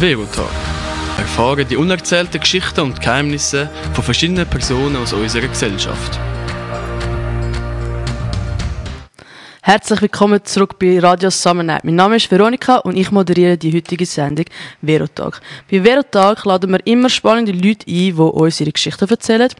Verotalk. Erfahren die unerzählten Geschichten und Geheimnisse von verschiedenen Personen aus unserer Gesellschaft. Herzlich willkommen zurück bei Radio Summer Mein Name ist Veronika und ich moderiere die heutige Sendung Verotag. Bei Verotag laden wir immer spannende Leute ein, die uns ihre Geschichten erzählen.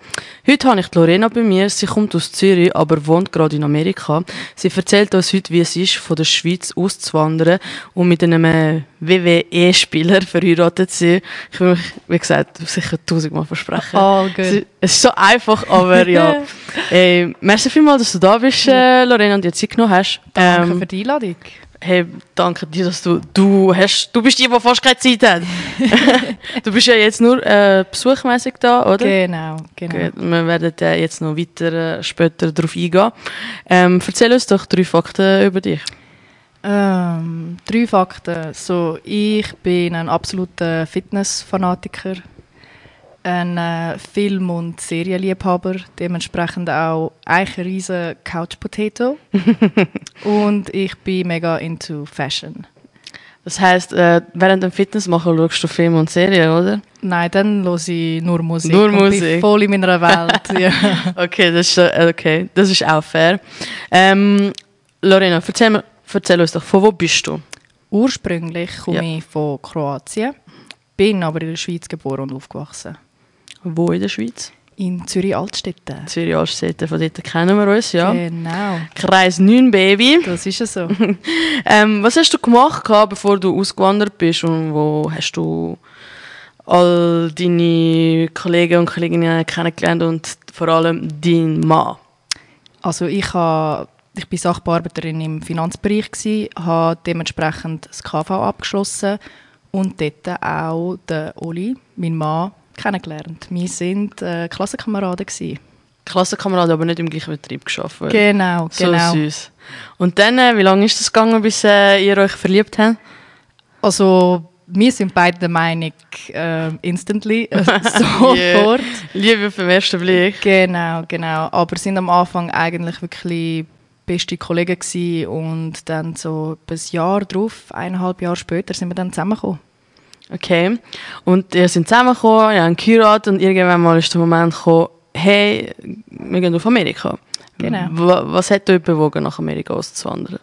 Heute habe ich Lorena bei mir. Sie kommt aus Zürich, aber wohnt gerade in Amerika. Sie erzählt uns heute, wie es ist, von der Schweiz auszuwandern und mit einem WWE-Spieler verheiratet sein. Ich will mich, wie gesagt, sicher tausendmal versprechen. Oh, good. Es ist so einfach, aber ja. Hey, merci vielmals, dass du da bist, äh, Lorena, und dir Zeit genommen hast. Danke Ähm, für die Einladung. Hey, danke dir, dass du, du hast, du bist die, die fast keine Zeit hat. du bist ja jetzt nur äh, besuchmäßig da, oder? Genau, genau. Gut, wir werden äh, jetzt noch weiter äh, später darauf eingehen. Ähm, erzähl uns doch drei Fakten über dich. Ähm, drei Fakten. So, ich bin ein absoluter Fitnessfanatiker, ein äh, Film- und Serienliebhaber, dementsprechend auch eigentlich ein riesen Couch-Potato. und ich bin mega into Fashion. Das heisst, äh, während dem Fitness machen schaust du Filme und Serien, oder? Nein, dann höre ich nur Musik. Nur Musik. Bin voll in meiner Welt. ja. Okay, das ist, äh, okay, das ist auch fair. Ähm, Lorena, erzähl, mir- erzähl uns doch, von wo bist du? Ursprünglich komme Ja. ich von Kroatien, bin aber in der Schweiz geboren und aufgewachsen. Wo in der Schweiz? In Zürich-Altstetten. Zürich Altstädte, von dort kennen wir uns, ja. Genau, Kreis 9, Baby. das ist es so. Ähm, was hast du gemacht, bevor du ausgewandert bist und wo hast du all deine Kollegen und Kolleginnen kennengelernt und vor allem deinen Mann? Also ich, ha, ich bin Sachbearbeiterin im Finanzbereich, gsi, habe dementsprechend das KV abgeschlossen und dort auch den Oli, mein Mann, kennengelernt. Wir sind äh, Klassenkameraden. Gsi. Klassenkamerad, aber nicht im gleichen Betrieb geschafft. Genau, So genau. süß. Und dann, äh, wie lange ist das gegangen, bis äh, ihr euch verliebt habt? Also wir sind beide der Meinung, äh, instantly, äh, sofort. Liebe auf den ersten Blick. Genau, genau. Aber sind am Anfang eigentlich wirklich beste Kollegen gsi und dann so ein Jahr drauf, eineinhalb Jahre später, sind wir dann zusammengekommen. Okay. Und ihr seid zusammengekommen, ihr habt geheiratet und irgendwann mal ist der Moment gekommen, hey, wir gehen auf Amerika. Genau. Wa- Was hat euch bewogen, nach Amerika auszuwandern?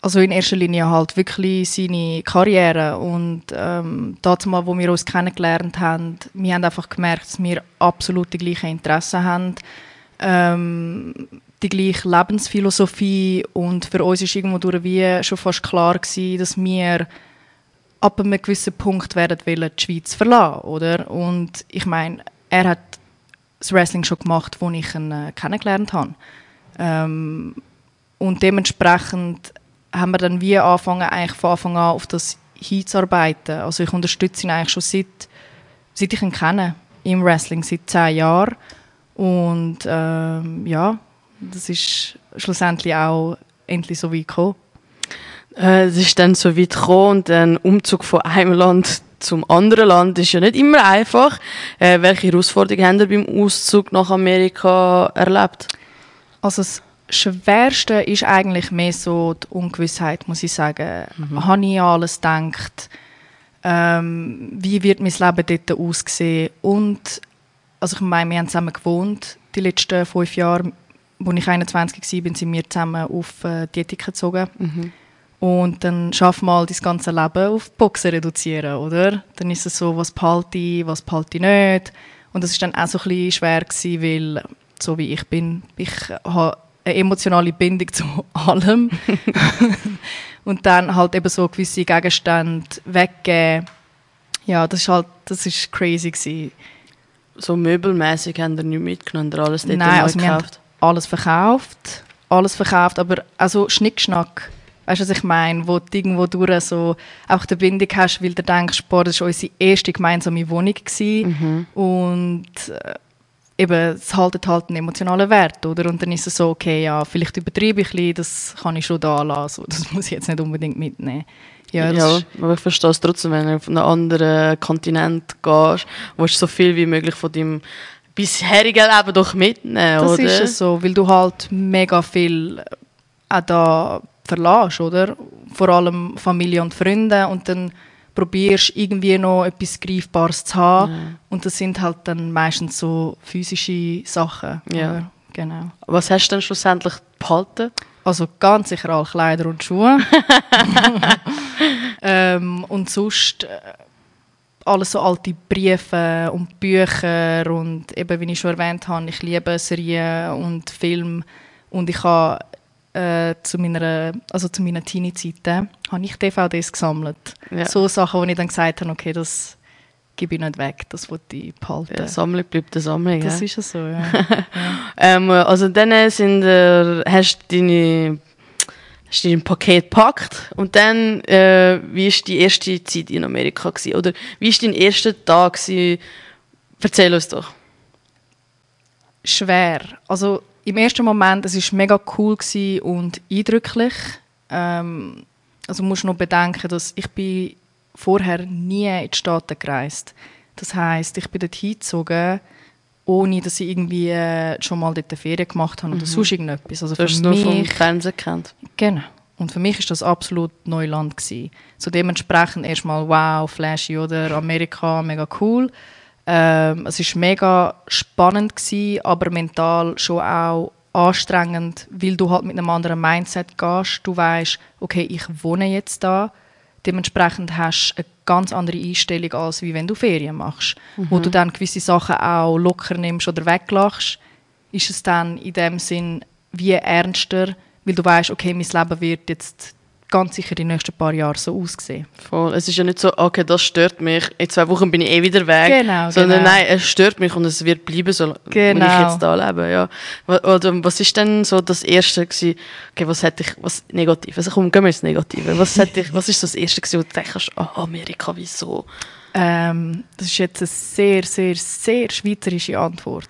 Also in erster Linie halt wirklich seine Karriere und ähm, dazu mal, wo wir uns kennengelernt haben, wir haben einfach gemerkt, dass wir absolut die gleichen Interessen haben, ähm, die gleiche Lebensphilosophie und für uns ist irgendwo durch wie schon fast klar gewesen, dass wir ab einem gewissen Punkt werden wollen, die Schweiz verlassen, oder? Und ich meine, er hat das Wrestling schon gemacht, wo ich ihn äh, kennengelernt habe. Ähm, und dementsprechend haben wir dann wie angefangen, eigentlich von Anfang an auf das hinzuarbeiten. Also ich unterstütze ihn eigentlich schon seit, seit ich ihn kenne, im Wrestling, seit zehn Jahren. Und ähm, ja, das ist schlussendlich auch endlich so weit gekommen. Äh, Es ist dann so weit gekommen und ein Umzug von einem Land zum anderen Land ist ja nicht immer einfach. Äh, welche Herausforderungen habt ihr beim Auszug nach Amerika erlebt? Also das Schwerste ist eigentlich mehr so die Ungewissheit, muss ich sagen. Habe ich alles gedacht? Ähm, wie wird mein Leben dort aussehen? Und also ich meine, wir haben zusammen gewohnt die letzten fünf Jahre. Als ich 21 war, sind wir zusammen auf äh, die Ethik gezogen. Und dann schaff mal das ganze Leben auf Boxen reduzieren, oder? Dann ist es so, was behalte ich, was behalte ich nicht. Und das ist dann auch so ein bisschen schwer gewesen, weil so wie ich bin, ich habe eine emotionale Bindung zu allem. und dann halt eben so gewisse Gegenstände weggeben. Ja, das ist halt, das ist crazy gewesen. So möbelmäßig haben ihr nicht mitgenommen, ihr alles dort Nein, also wir haben gekauft? Alles verkauft, alles verkauft, aber also Schnickschnack. Weißt du, was ich meine? Wo du irgendwo durch so auch die Bindung hast, weil du denkst, boah, das war unsere erste gemeinsame Wohnung gewesen. und äh, eben, es haltet halt einen emotionalen Wert, oder? Und dann ist es so, okay, ja, vielleicht übertreibe ich ein bisschen, das kann ich schon da lassen, so, das muss ich jetzt nicht unbedingt mitnehmen. Ja, Ja, aber ich verstehe es trotzdem, wenn du auf einen anderen Kontinent gehst, willst du so viel wie möglich von deinem bisherigen Leben doch mitnehmen, Das oder? ist es so, weil du halt mega viel auch da verlässt, oder? Vor allem Familie und Freunde und dann probierst irgendwie noch etwas Greifbares zu haben. Und das sind halt dann meistens so physische Sachen. Ja. oder? Genau. Was hast du dann schlussendlich behalten? Also ganz sicher alle Kleider und Schuhe. ähm, und sonst äh, alles so alte Briefe und Bücher und eben, wie ich schon erwähnt habe, ich liebe Serien und Film und ich habe äh, zu meiner, also zu meinen Teenie-Zeiten habe ich DVDs gesammelt. Ja. So Sachen, wo ich dann gesagt habe, okay, das gebe ich nicht weg, das will ich behalten. Ja, Sammlung bleibt eine Sammlung. das ja. ist ja so, ja. Ähm, also dann sind, äh, hast du deine, hast du dein Paket gepackt und dann, äh, wie war die erste Zeit in Amerika? Gewesen? Oder wie war dein erster Tag? Gewesen? Erzähl uns doch. schwer. Also im ersten Moment, es ist mega cool und eindrücklich. Ähm, also musst noch bedenken, dass ich bin vorher nie in die Staaten gereist. Das heißt, ich bin dort hingezogen, ohne dass ich irgendwie äh, schon mal dort eine Ferien gemacht habe oder sonst irgendetwas. Also Du hast es nur vom Fernsehen gekannt. genau. Und für mich ist das absolut Neuland gsi. So dementsprechend erstmal wow, flashy oder Amerika, mega cool. Ähm, es ist mega spannend gsi, aber mental schon auch anstrengend, weil du halt mit einem anderen Mindset gehst. Du weißt, okay, ich wohne jetzt da. Dementsprechend hast du eine ganz andere Einstellung, als wie wenn du Ferien machst. Wo du dann gewisse Sachen auch locker nimmst oder weglachst, ist es dann in dem Sinn wie ernster, weil du weißt, okay, mein Leben wird jetzt ganz sicher die nächsten paar Jahre so aussehen. Voll. Es ist ja nicht so, okay, das stört mich, in zwei Wochen bin ich eh wieder weg. Genau, Sondern genau. nein, es stört mich und es wird bleiben, so Genau. ich jetzt da lebe. Ja. Oder was ist denn so das Erste gewesen, okay, was hätte ich, was negativ, also komm, gehen wir ins Negative. Was hätte ich, was ist so das Erste gewesen, wo du denkst, oh, Amerika, wieso? Ähm, das ist jetzt eine sehr, sehr, sehr schweizerische Antwort.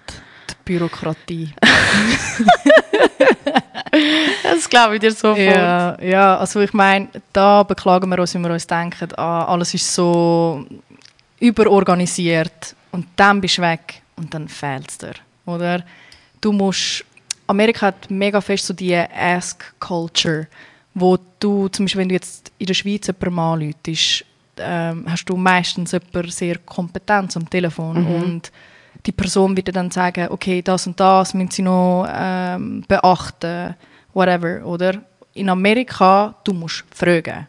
Die Bürokratie. Das glaube ich dir sofort. Ja, ja, also ich meine, da beklagen wir uns, wenn wir uns denken, ah, alles ist so überorganisiert und dann bist du weg und dann fehlt es dir, oder? Du musst, Amerika hat mega fest so die Ask-Culture, wo du, zum Beispiel wenn du jetzt in der Schweiz jemanden anläutest, ähm, hast du meistens jemanden sehr kompetent am Telefon und die Person wird dann sagen, okay, das und das müssen sie noch ähm, beachten, whatever, oder? In Amerika, du musst fragen,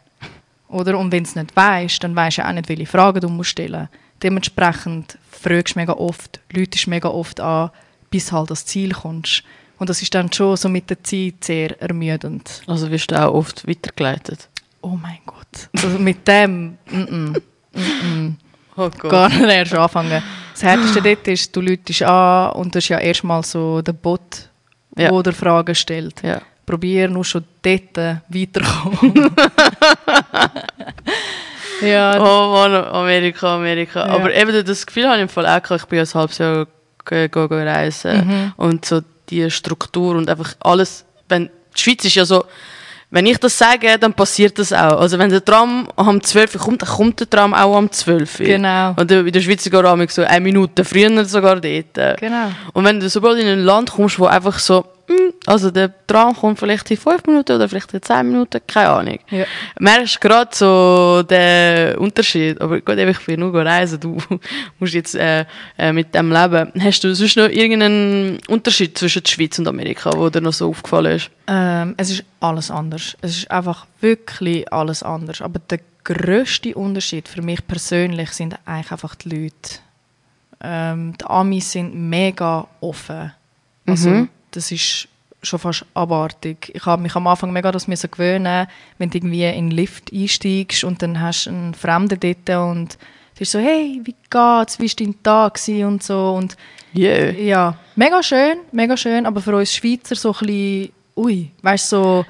oder? Und wenn du es nicht weißt, dann weißt du auch nicht, welche Fragen du musst stellen. Dementsprechend fragst du mega oft, läutest mega oft an, bis halt das Ziel kommst. Und das ist dann schon so mit der Zeit sehr ermüdend. Also wirst du auch oft weitergeleitet. Oh mein Gott. Also mit dem, mm -mm. Oh gar nicht erst anfangen. Das Härteste dort ist, du läutest an und das ist ja erstmal so der Bot, Ja. der Fragen stellt. Ja. Probier nur schon dort weiterzukommen. ja, Oh Mann, Amerika, Amerika. Ja. Aber eben das Gefühl habe ich im Fall auch gehabt. Ich bin ja ein halbes Jahr go reisen. Mhm. Und so die Struktur und einfach alles. Wenn, die Schweiz ist ja so, wenn ich das sage, dann passiert das auch. Also wenn der Tram um 12 Uhr kommt, dann kommt der Tram auch um 12 Uhr. Genau. Und in der Schweiz sogar so eine Minute früher sogar dort. Genau. Und wenn du sobald in ein Land kommst, wo einfach so, also der Tram kommt vielleicht in 5 Minuten oder vielleicht in 10 Minuten, keine Ahnung. Ja. Merkst gerade so den Unterschied. Aber gut, ich will nur reisen, du musst jetzt äh, äh, mit dem leben. Hast du sonst noch irgendeinen Unterschied zwischen der Schweiz und Amerika, wo dir noch so aufgefallen ist? Ähm, es ist alles anders. Es ist einfach wirklich alles anders. Aber der grösste Unterschied für mich persönlich sind eigentlich einfach die Leute. Ähm, die Amis sind mega offen. Also, Mhm. Das ist schon fast abartig. Ich habe mich am Anfang mega das müssen gewöhnen, wenn du irgendwie in den Lift einsteigst und dann hast du einen Fremden dort und du bist so, hey, wie geht's, wie war dein Tag gewesen?» und so und Yeah. ja, mega schön, mega schön, aber für uns Schweizer so ein bisschen, ui, weißt du, so,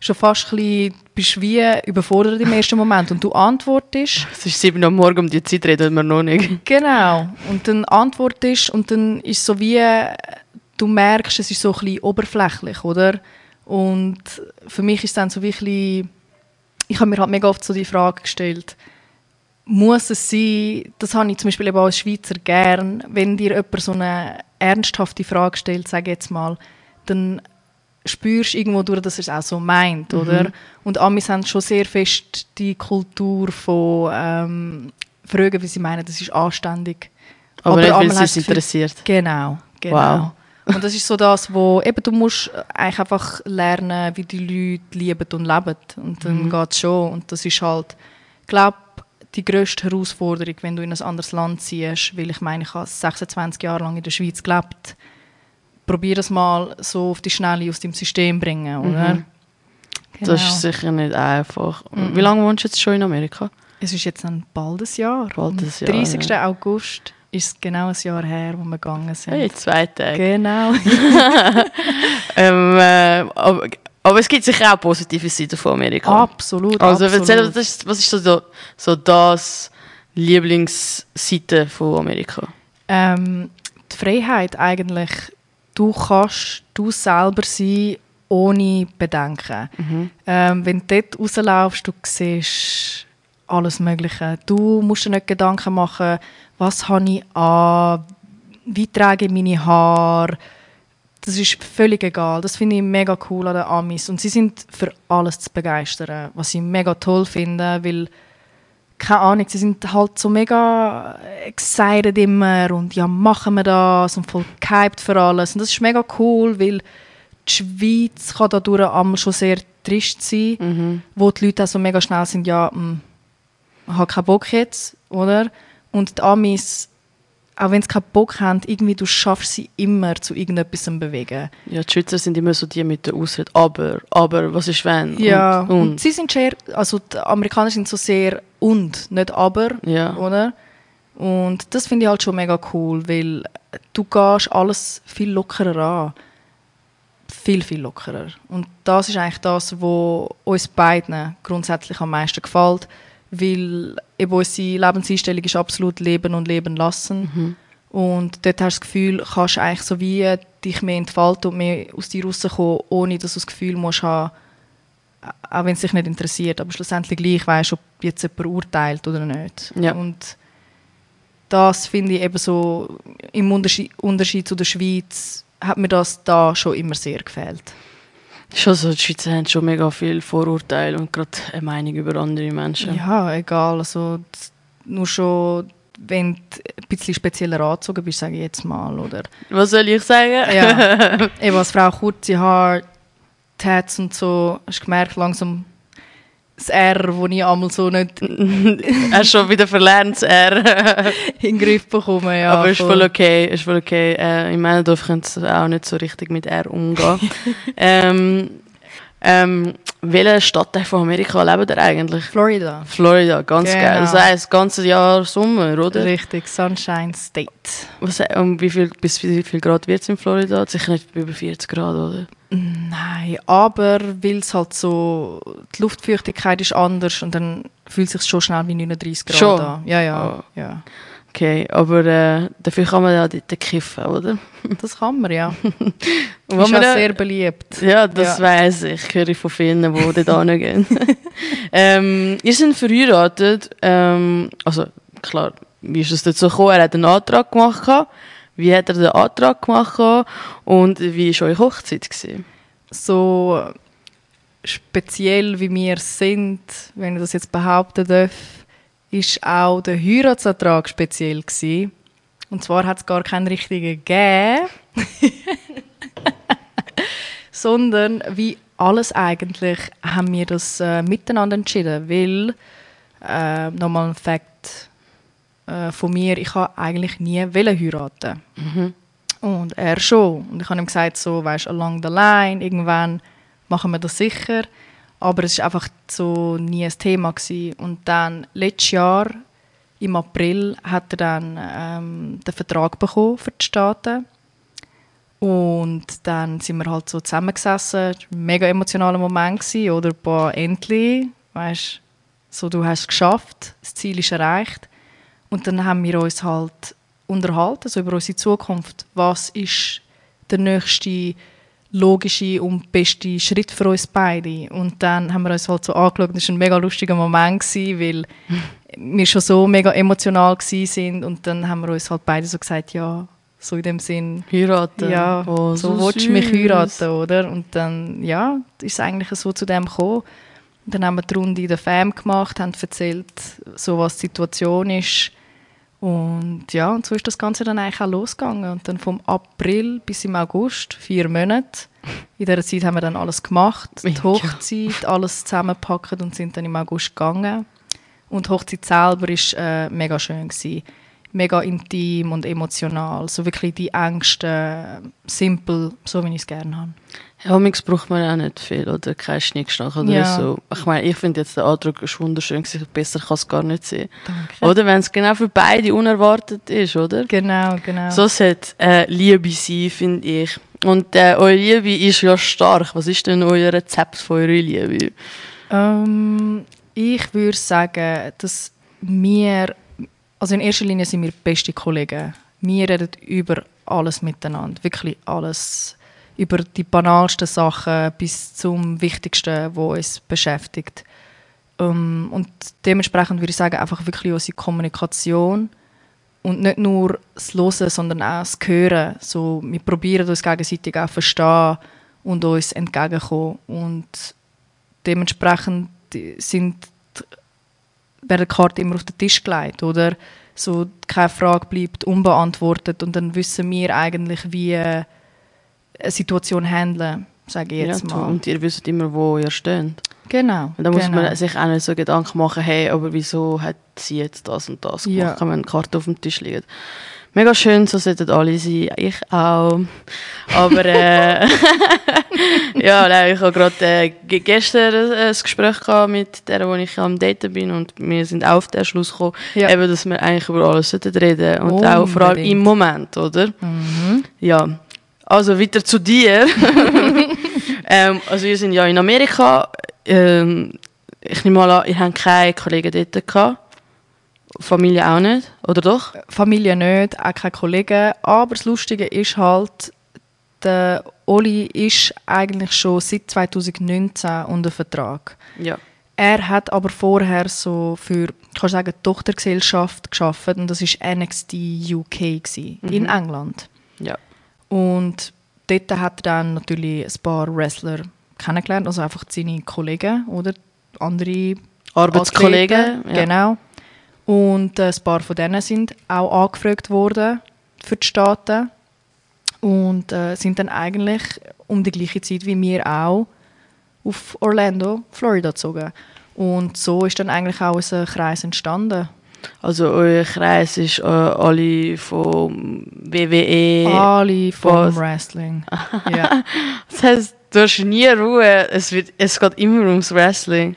schon fast ein bisschen, bist du wie überfordert im ersten Moment und du antwortest, Es ist 7 Uhr am Morgen, um die Zeit reden wir noch nicht. genau, und dann antwortest und dann ist so wie, du merkst, es ist so ein bisschen oberflächlich, oder? Und für mich ist dann so wie ein bisschen, ich habe mir halt mega oft so die Frage gestellt, muss es sein, das habe ich zum Beispiel eben als Schweizer gern, wenn dir jemand so eine ernsthafte Frage stellt, sage jetzt mal, dann spürst irgendwo durch, dass er es auch so meint, oder? Und Amis haben schon sehr fest die Kultur von ähm, fragen, wie sie meinen, das ist anständig. Aber, nicht, weil sie es du interessiert. Genau, genau. Wow. Und das ist so das, wo eben du musst eigentlich einfach lernen, wie die Leute lieben und leben. Und dann Mhm. geht's schon. Und das ist halt, glaube die grösste Herausforderung, wenn du in ein anderes Land ziehst. Weil ich meine, ich habe 26 Jahre lang in der Schweiz gelebt. Probier das mal so auf die Schnelle aus dem System bringen, oder? Mhm. Genau. Das ist sicher nicht einfach. Wie lange wohnst du jetzt schon in Amerika? Es ist jetzt ein bald ein Jahr. Bald Am ein Jahr, 30. August ist es genau ein Jahr her, wo wir gegangen sind. Hey, zwei Tage. Genau. Ähm, äh, aber, aber es gibt sicher auch positive Seiten von Amerika. absolut. also absolut. erzähl, was ist, was ist so, so, das Lieblingsseite von Amerika? Ähm, die Freiheit eigentlich, du kannst du selber sein, ohne Bedenken. Ähm, wenn du dort rauslaufst, du siehst alles Mögliche. Du musst dir nicht Gedanken machen, was habe ich an, wie trage ich meine Haare. Das ist völlig egal. Das finde ich mega cool an den Amis. Und sie sind für alles zu begeistern, was ich mega toll finde, weil keine Ahnung, sie sind halt so mega excited immer und ja, machen wir das und voll gehypt für alles. Und das ist mega cool, weil die Schweiz kann dadurch einmal schon sehr trist sein, wo die Leute auch so mega schnell sind, ja, hm, ich habe keinen Bock jetzt, oder? Und die Amis, auch wenn sie keinen Bock haben, irgendwie, du schaffst sie immer zu irgendetwas zu bewegen. Ja, die Schweizer sind immer so die mit der Ausrede, aber, aber, was ist wenn? Ja, Und, und, und. sie sind sehr, also die Amerikaner sind so sehr und, nicht aber, Ja. oder? Und das finde ich halt schon mega cool, weil du gehst alles viel lockerer an. Viel, viel lockerer. Und das ist eigentlich das, was uns beiden grundsätzlich am meisten gefällt, weil eben unsere Lebenseinstellung ist absolut Leben und Leben lassen. Und dort hast du das Gefühl, kannst du eigentlich so wie dich mehr entfalten und mehr aus dir rauskommen, ohne dass du das Gefühl musst haben, auch wenn es dich nicht interessiert, aber schlussendlich gleich weißt, ob jetzt jemand urteilt oder nicht. Ja. Und das finde ich eben so, im Unterschied, Unterschied zu der Schweiz, hat mir das da schon immer sehr gefällt. Schon so, die Schweizer haben schon mega viel Vorurteile und gerade eine Meinung über andere Menschen. Ja, egal, also nur schon, wenn du ein bisschen spezieller angezogen bist, sage ich jetzt mal, oder Was soll ich sagen? Ja, eben als Frau kurze Haare, Tats und so, hast du gemerkt, langsam das R, das ich einmal so nicht Hast schon wieder verlernt, das R. in den Griff bekomme. Ja, Aber ist voll voll. okay. Ist voll okay. Äh, in meinem Dorf können sie auch nicht so richtig mit R umgehen. ähm, ähm, welche Stadtteil von Amerika lebt ihr eigentlich? Florida. Florida, ganz Genau. geil. Das heisst, das ganze Jahr Sommer, oder? Richtig, Sunshine State. Was, um wie viel, bis wie viel Grad wird es in Florida? Sicher nicht über 40 Grad, oder? Nein, aber weil es halt so, die Luftfeuchtigkeit ist anders und dann fühlt es sich schon schnell wie 39 Grad Schon? an. Ja, ja, Oh. ja. Okay, aber äh, dafür kann man ja dort kiffen, oder? Das kann man, ja. Und ist man ja- sehr beliebt. Ja, das Ja. weiss ich. Ich höre von vielen, die dort hingehen. ähm, ihr seid verheiratet. Ähm, also, klar, wie ist es dazu gekommen? Er hat einen Antrag gemacht. gehabt. Wie hat er den Antrag gemacht? Und wie war eure Hochzeit? Gewesen? so speziell wie wir sind, wenn ich das jetzt behaupten darf, ist auch der Heiratsantrag speziell gewesen. Und zwar hat es gar keinen richtigen gegeben, sondern wie alles eigentlich haben wir das äh, miteinander entschieden, weil äh, nochmal ein Fakt äh, von mir, ich habe eigentlich nie wollen heiraten. Und er schon. Und ich habe ihm gesagt, so, weißt along the line, irgendwann machen wir das sicher. Aber es war einfach so nie ein Thema. Gewesen. Und dann, letztes Jahr, im April, hat er dann ähm, den Vertrag bekommen für die Staaten. Und dann sind wir halt so zusammengesessen. Es war ein mega emotionaler Moment. Gewesen, oder boah, endlich. Weißt so, du hast es geschafft, das Ziel ist erreicht. Und dann haben wir uns halt unterhalten, also über unsere Zukunft. Was ist der nächste logische und beste Schritt für uns beide? Und dann haben wir uns halt so angeschaut, das war ein mega lustiger Moment, gewesen, weil wir schon so mega emotional sind und dann haben wir uns halt beide so gesagt, ja, So in dem Sinn, Heiraten. ja, Oh, so, willst du mich heiraten, oder? Und dann, ja, ist es eigentlich so zu dem gekommen. Und dann haben wir die Runde in der Fam gemacht, haben erzählt, so was die Situation ist. Und ja, und so ist das Ganze dann eigentlich auch losgegangen. Und dann vom April bis im August, vier Monate. In dieser Zeit haben wir dann alles gemacht, die. Hochzeit, alles zusammengepackt und sind dann im August gegangen. Und die Hochzeit selber war äh, mega schön. Gewesen. Mega intim und emotional. So wirklich die Ängste, simpel, so wie ich es gerne habe. Ja, manchmal braucht man auch nicht viel oder kein Schnickschnack oder Ja. so. Ich meine, ich finde jetzt der Eindruck ist wunderschön, besser kann es gar nicht sein. Danke. Oder wenn es genau für beide unerwartet ist, oder? Genau, genau. So sollte äh, Liebe sein, finde ich. Und äh, eure Liebe ist ja stark. Was ist denn euer Rezept für eure Liebe? Ähm, ich würde sagen, dass wir, also in erster Linie sind wir beste Kollegen. Wir reden über alles miteinander, wirklich alles. Über die banalsten Sachen bis zum Wichtigsten, was uns beschäftigt. Ähm, und dementsprechend würde ich sagen, einfach wirklich unsere Kommunikation und nicht nur das Hören, sondern auch das Hören. So, wir probieren uns gegenseitig auch verstehen und uns entgegenkommen. Und dementsprechend sind, werden die Karten immer auf den Tisch gelegt, oder? So, keine Frage bleibt unbeantwortet und dann wissen wir eigentlich, wie Situation handeln, sage ich jetzt ja, mal. Und ihr wisst immer, wo ihr steht. Genau. Und da muss genau. man sich auch nicht so Gedanken machen, hey, aber wieso hat sie jetzt das und das gemacht, Ja. wenn eine Karte auf dem Tisch liegt. Mega schön, so sollten alle sein. Ich auch. Aber äh, ja, nein, ich habe gerade äh, ge- gestern äh, ein Gespräch gehabt mit der, wo ich am Daten bin und wir sind auch auf den Schluss gekommen, Ja. eben, dass wir eigentlich über alles sollten reden und auch vor allem Unbedingt. im Moment, oder? Mhm. Ja, also weiter zu dir. ähm, also wir sind ja in Amerika. Ähm, ich nehme mal an, ihr habt keine Kollegen dort gehabt. Familie auch nicht, oder doch? Familie nicht, auch keine Kollegen. Aber das Lustige ist halt, der Oli ist eigentlich schon seit 2019 unter Vertrag. Ja. Er hat aber vorher so für, ich kann sagen, Tochtergesellschaft geschafft und das ist NXT UK gewesen, in England. Ja. Und dort hat er dann natürlich ein paar Wrestler kennengelernt, also einfach seine Kollegen oder andere Arbeitskollegen. Ja. Genau. Und ein paar von denen sind auch angefragt worden für die Staaten und äh, sind dann eigentlich um die gleiche Zeit wie wir auch auf Orlando, Florida gezogen. Und so ist dann eigentlich auch unser Kreis entstanden. Also euer Kreis ist äh, alle vom WWE. Alle vom? Wrestling. ja. Das heisst, du hast nie Ruhe. Es, wird, es geht immer ums Wrestling.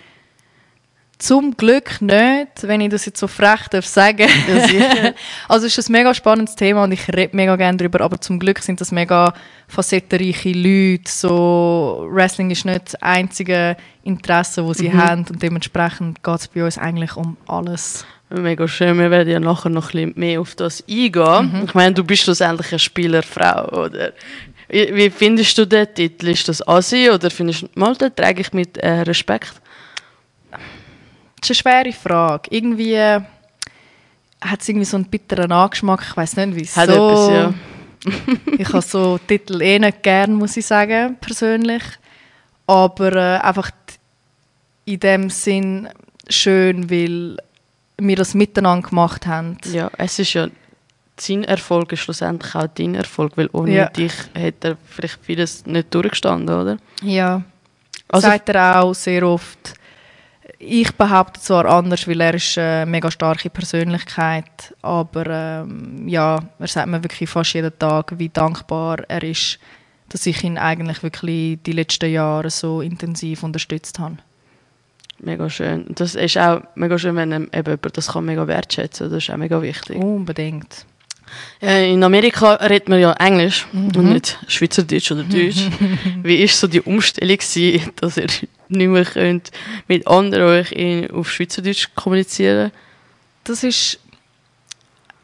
Zum Glück nicht, wenn ich das jetzt so frech darf sagen. Ja, also es ist ein mega spannendes Thema und ich rede mega gerne darüber, aber zum Glück sind das mega facettenreiche Leute. So, Wrestling ist nicht das einzige Interesse, das sie Mhm. haben und dementsprechend geht es bei uns eigentlich um alles. Mega schön. Wir werden ja nachher noch ein bisschen mehr auf das eingehen. Ich meine, du bist schlussendlich eine Spielerfrau, oder? Wie, wie findest du den Titel? Ist das Asi oder findest du, mal, den trage ich mit äh, Respekt? Das ist eine schwere Frage. Irgendwie äh, hat es irgendwie so einen bitteren Angeschmack. Ich weiß nicht, wieso. Hat etwas, ja. ich habe so Titel eh nicht gern, muss ich sagen, persönlich. Aber äh, einfach in dem Sinn schön, weil wir das miteinander gemacht haben. Ja, es ist ja, sein Erfolg ist schlussendlich auch dein Erfolg, weil ohne Ja. dich hätte er vielleicht vieles nicht durchgestanden, oder? Ja. Also- sagt er auch sehr oft. Ich behaupte zwar anders, weil er ist eine mega starke Persönlichkeit, aber ähm, ja, er sagt mir wirklich fast jeden Tag, wie dankbar er ist, dass ich ihn eigentlich wirklich die letzten Jahre so intensiv unterstützt habe. Mega schön. Und Das ist auch mega schön, wenn eben jemand das kann mega wertschätzen Das ist auch mega wichtig. Unbedingt. Äh, in Amerika redet man ja Englisch Mhm. und nicht Schweizerdeutsch oder Deutsch. Wie war so die Umstellung, gewesen, dass ihr nicht mehr könnt mit anderen euch in, auf Schweizerdeutsch kommunizieren Das ist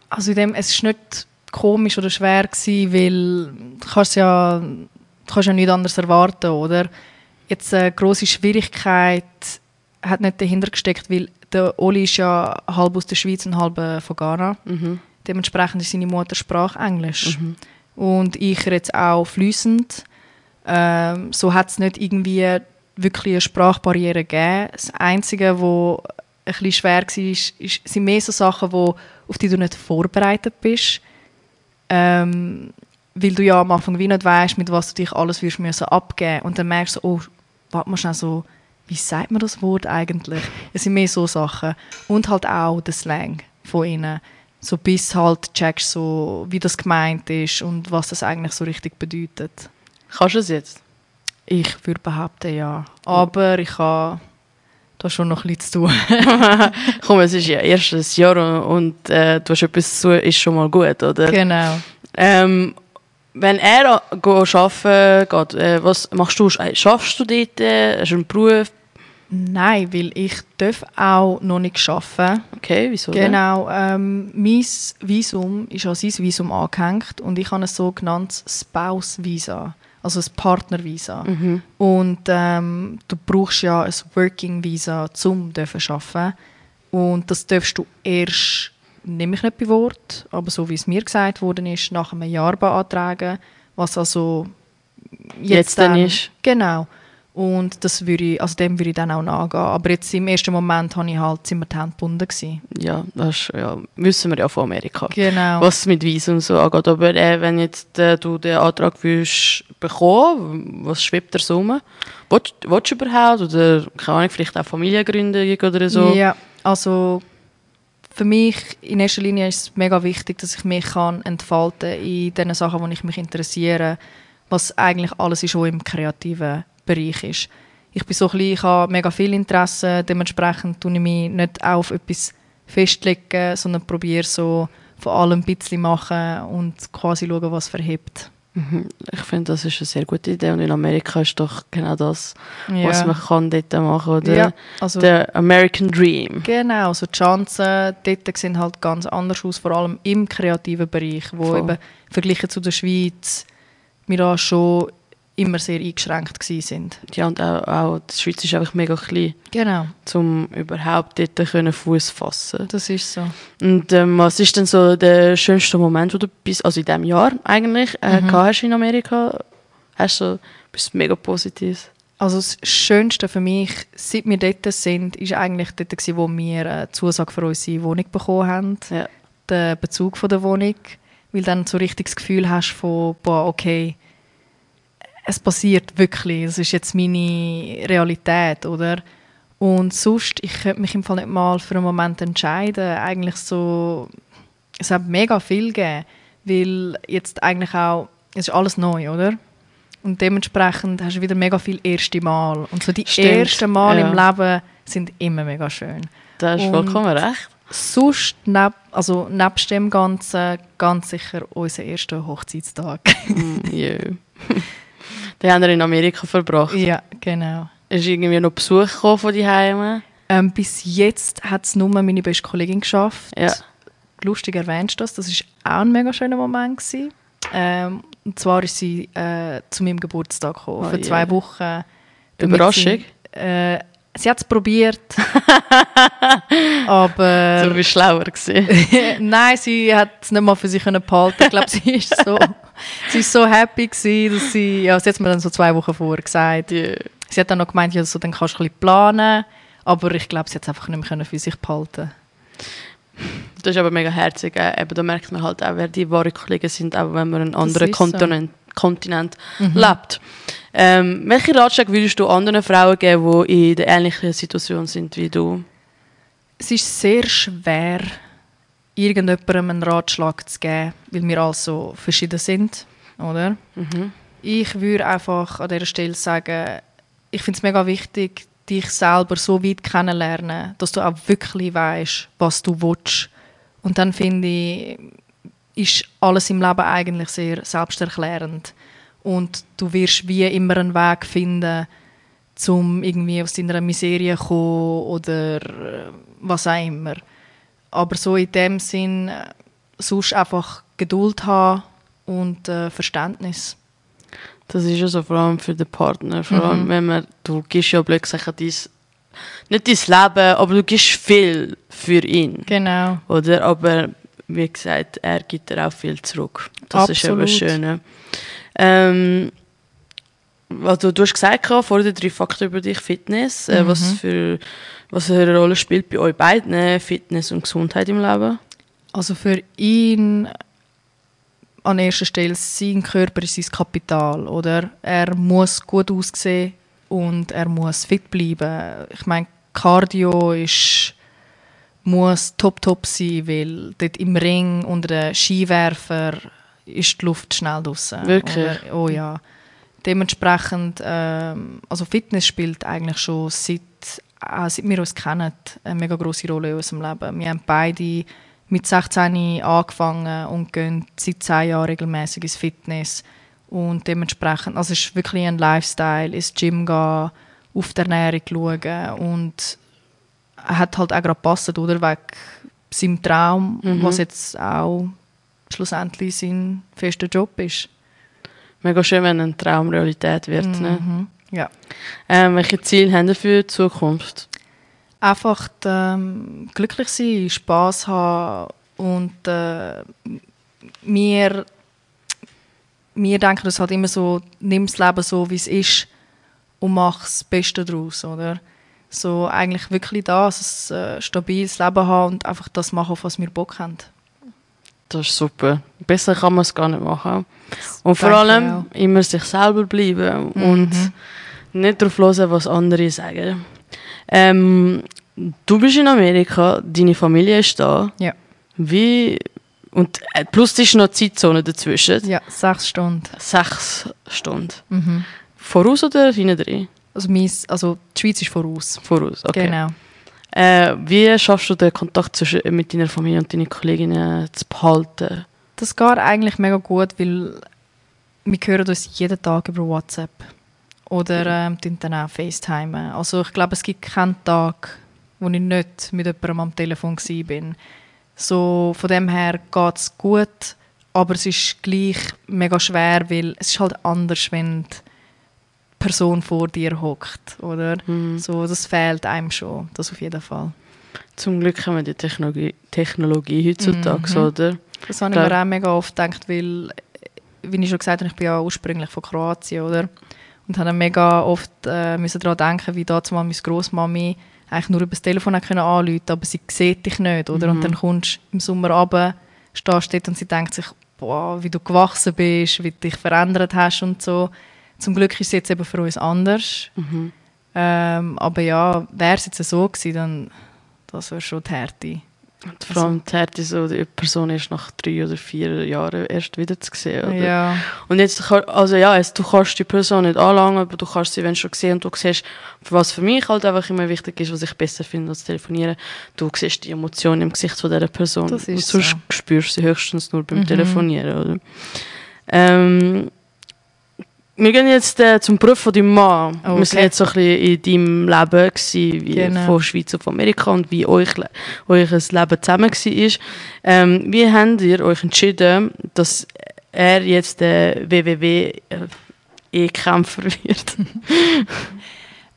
also in dem, es ist nicht komisch oder schwer gewesen, weil du kannst ja, du kannst ja nichts anderes erwarten, oder? Jetzt eine grosse Schwierigkeit hat nicht dahinter gesteckt, weil der Oli ist ja halb aus der Schweiz und halb äh, von Ghana. Mhm. Dementsprechend ist seine Muttersprache Englisch. Und ich jetzt auch fließend. Ähm, so hat es nicht irgendwie wirklich eine Sprachbarriere gegeben. Das Einzige, was ein bisschen schwer war, ist, ist, sind mehr so Sachen, wo, auf die du nicht vorbereitet bist. Ähm, weil du ja am Anfang wie nicht weißt, mit was du dich alles wirst müssen abgeben und dann merkst du, oh, warte mal schnell so, wie sagt man das Wort eigentlich? Es sind mehr so Sachen und halt auch der Slang von ihnen, so bis halt checkst so, wie das gemeint ist und was das eigentlich so richtig bedeutet. Kannst du es jetzt? Ich würde behaupten, ja, aber ich habe da schon noch bisschen zu tun. Komm, es ist ja erst ein Jahr und, äh, du hast etwas zu ist schon mal gut, oder? genau. Ähm, wenn er arbeiten geht, äh, was machst du? Äh, Schaffst du dort? Äh, hast du einen Beruf? Nein, weil ich darf auch noch nicht arbeiten. Okay, wieso? Genau, ähm, mein Visum ist an sein Visum angehängt und ich habe ein sogenanntes Spouse-Visa, also ein Partnervisa. Und ähm, du brauchst ja ein Working-Visa, um zu arbeiten. Und das darfst du erst, nehme ich nicht bei Wort, aber so wie es mir gesagt worden ist, nach einem Jahr beantragen, was also Jetzt dann ist. Genau. Und das würde ich, also dem würde ich dann auch nachgehen. Aber jetzt im ersten Moment habe ich halt, sind mir die Hände gebunden gewesen. Ja, das ist, ja, wissen wir ja von Amerika. Genau. Was mit Visum so angeht. Aber äh, wenn jetzt äh, du den Antrag willst bekommen, was schwebt da so rum? Willst, willst du überhaupt? Oder keine Ahnung, vielleicht auch Familiengründung oder so? Ja, also für mich in erster Linie ist es mega wichtig, dass ich mich kann entfalten in den Sachen, die ich mich interessiere, was eigentlich alles ist, was im kreativen Bereich ist. Ich bin so klein, ich habe mega viel Interesse, dementsprechend tue ich mich nicht auf etwas festlegen, sondern probiere so von allem ein bisschen machen und quasi schauen, was verhebt. Mhm. Ich finde, das ist eine sehr gute Idee. Und in Amerika ist doch genau das, Ja. was man kann dort machen oder Ja, also Der American Dream. Genau, so die Chancen dort sehen halt ganz anders aus, vor allem im kreativen Bereich, wo Voll. eben verglichen zu der Schweiz wir da schon immer sehr eingeschränkt sind. Ja, und auch, auch die Schweiz ist einfach mega klein, Genau, um überhaupt dort Fuß fassen. das ist so. Und ähm, was ist denn so der schönste Moment, wo du bis, also in diesem Jahr eigentlich, äh, Mhm. hast in Amerika? Hast du etwas mega Positives? Also das Schönste für mich, seit wir dort sind, ist eigentlich dort gewesen, wo wir eine Zusage für unsere Wohnung bekommen haben. Ja. den Bezug von der Wohnung, weil dann so richtig das Gefühl hast von, boah, okay, es passiert wirklich, das ist jetzt meine Realität, oder? Und sonst, ich könnte mich im Fall nicht mal für einen Moment entscheiden. Eigentlich so, es hat mega viel gegeben, weil jetzt eigentlich auch, es ist alles neu, oder? Und dementsprechend hast du wieder mega viel erste Mal. Und so die Stimmt, ersten Mal ja. im Leben sind immer mega schön Da hast du vollkommen recht. sonst, neb, also nebst dem Ganzen, ganz sicher unser erster Hochzeitstag. Mm, ja. Den haben wir in Amerika verbracht. ja, genau. Ist irgendwie noch Besuch gekommen von die Heime? Ähm, bis jetzt hat es nur meine beste Kollegin geschafft. Ja. Lustig erwähnst du das. Das war auch ein mega schöner Moment. Gewesen. Ähm, und zwar ist sie äh, zu meinem Geburtstag gekommen, Oh für zwei Wochen. damit Überraschung? Sie, äh, sie hat es probiert. aber So wie schlauer gewesen. Nein, sie hat es nicht mal für sich behalten. Ich glaube, sie ist so, sie ist so happy gewesen, dass sie, ja, sie hat mir dann so zwei Wochen vorher gesagt. Ja. Sie hat dann noch gemeint, ja, so, dann kannst du ein bisschen planen. Aber ich glaube, sie hat es einfach nicht mehr für sich behalten. Das ist aber mega herzig. Äh, eben, da merkt man halt auch, wer die wahren Kollegen sind, auch wenn man in einem anderen ist so. Kontinent, Kontinent lebt. Ähm, welche Ratschläge würdest du anderen Frauen geben, die in der ähnlichen Situation sind wie du? Es ist sehr schwer, irgendjemandem einen Ratschlag zu geben, weil wir alle so verschieden sind, oder? Ich würde einfach an dieser Stelle sagen, ich finde es mega wichtig, dich selber so weit kennenlernen, dass du auch wirklich weißt, was du willst. Und dann finde ich, ist alles im Leben eigentlich sehr selbsterklärend. Und du wirst wie immer einen Weg finden, um irgendwie aus deiner Miserie zu kommen oder äh, was auch immer. Aber so in dem Sinn, äh, sonst einfach Geduld haben und äh, Verständnis. Das ist ja so, vor allem für den Partner. Vor allem, wenn man, du gibst ja blöd gesagt dein, nicht dein Leben, aber du gibst viel für ihn. Genau. Oder? Aber wie gesagt, er gibt dir auch viel zurück. Das Absolut. ist eben schön. Ähm, also, du hast gesagt, vor den drei Fakten über dich, Fitness. Äh, was, für, was für eine Rolle spielt bei euch beiden Fitness und Gesundheit im Leben? Also für ihn an erster Stelle sein Körper ist sein Kapital, oder? Er muss gut aussehen und er muss fit bleiben. Ich meine, Cardio ist muss top top sein, weil dort im Ring unter den Skiwerfer ist die Luft schnell draussen. Wirklich? Oder? Oh ja. Dementsprechend, ähm, also Fitness spielt eigentlich schon seit, auch seit wir uns kennen, eine mega große Rolle in unserem Leben. Wir haben beide mit 16 angefangen und gehen seit 10 Jahren regelmäßig ins Fitness. Und dementsprechend, also es ist wirklich ein Lifestyle, ins Gym gehen, auf die Ernährung schauen und hat halt auch gerade gepasst, oder? Wegen seinem Traum, Mhm. was jetzt auch schlussendlich sein fester Job ist. Mega schön, wenn ein Traum Realität wird. Ne? Ja. Ähm, welche Ziele haben ihr für die Zukunft? Einfach ähm, glücklich sein, Spaß haben und äh, wir, wir denken uns halt immer so, nimm das Leben so, wie es ist und mach das Beste daraus, oder? So eigentlich wirklich das, ein äh, stabiles Leben haben und einfach das machen, auf was wir Bock haben. Das ist super. Besser kann man es gar nicht machen. Und vor allem immer sich selber bleiben und Mhm. Nicht darauf hören, was andere sagen. Ähm, du bist in Amerika, deine Familie ist da. Ja. Wie. Und äh, plus ist noch Zeitzone dazwischen. Ja, sechs Stunden. Sechs Stunden. Mhm. Voraus oder hinten drin? Also, mein, also die Schweiz ist voraus. Voraus, okay. Genau. Äh, wie schaffst du den Kontakt zwischen, mit deiner Familie und deinen Kolleginnen zu behalten? Das geht eigentlich mega gut, weil wir hören uns jeden Tag über WhatsApp. Oder ähm, dann auch FaceTime. Also ich glaube, es gibt keinen Tag, wo ich nicht mit jemandem am Telefon bin. So, von dem her geht es gut, aber es ist gleich mega schwer, weil es ist halt anders, wenn die Person vor dir hockt, oder? Mhm. So, das fehlt einem schon, das auf jeden Fall. Zum Glück haben wir die Technologie, Technologie heutzutage, Mhm. oder? Das habe ich mir auch mega oft gedacht, weil, wie ich schon gesagt habe, ich bin ja ursprünglich von Kroatien, oder? Und habe mega oft äh, müssen daran denken, wie damals meine Großmami eigentlich nur über das Telefon anrufen aber sie sieht dich nicht, oder? Mhm. Und dann kommst du im Sommer runter, stehst dort und sie denkt sich, boah, wie du gewachsen bist, wie du dich verändert hast und so. Zum Glück ist es jetzt eben für uns anders. Mhm. Ähm, aber ja, wäre es jetzt so gewesen, dann das wäre schon die Härte. Und vor allem die Härte, so, die Person ist nach drei oder vier Jahren erst wieder zu sehen. Oder? Ja. Und jetzt, also ja, es, du kannst die Person nicht anlangen, aber du kannst sie, wenn schon gesehen und du siehst, was für mich halt einfach immer wichtig ist, was ich besser finde als telefonieren, du siehst die Emotionen im Gesicht von dieser Person. Das ist und sonst so. spürst du sie höchstens nur beim Mhm. Telefonieren, oder? Ähm, wir gehen jetzt äh, zum Beruf von deinem Mann. Wir Okay. sind jetzt so ein bisschen in deinem Leben gewesen, wie Genau. von Schweiz auf Amerika und wie euch, euer Leben zusammen war. Ähm, wie habt ihr euch entschieden, dass er jetzt der WWE-E-Kämpfer wird?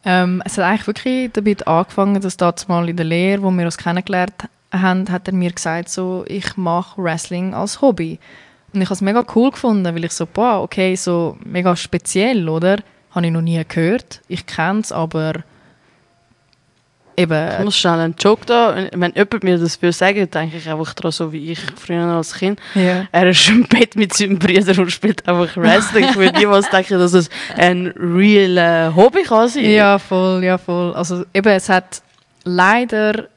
Ähm, es hat eigentlich wirklich damit angefangen, dass damals mal in der Lehre, wo wir uns kennengelernt haben, hat er mir gesagt, so, ich mache Wrestling als Hobby. Und ich habe es mega cool gefunden, weil ich so, boah, okay, so mega speziell, oder? Habe ich noch nie gehört. Ich kenne es, aber Ich eben, muss schnell einen Joke da. Wenn jemand mir das will sagen, denke ich einfach daran, so wie ich früher als Kind. ja. Er ist im Bett mit seinem Bruder und spielt einfach Wrestling. Ich würde niemals denken, dass es ein real Hobby kann sein. Ja, voll, ja, voll. Also eben, es hat leider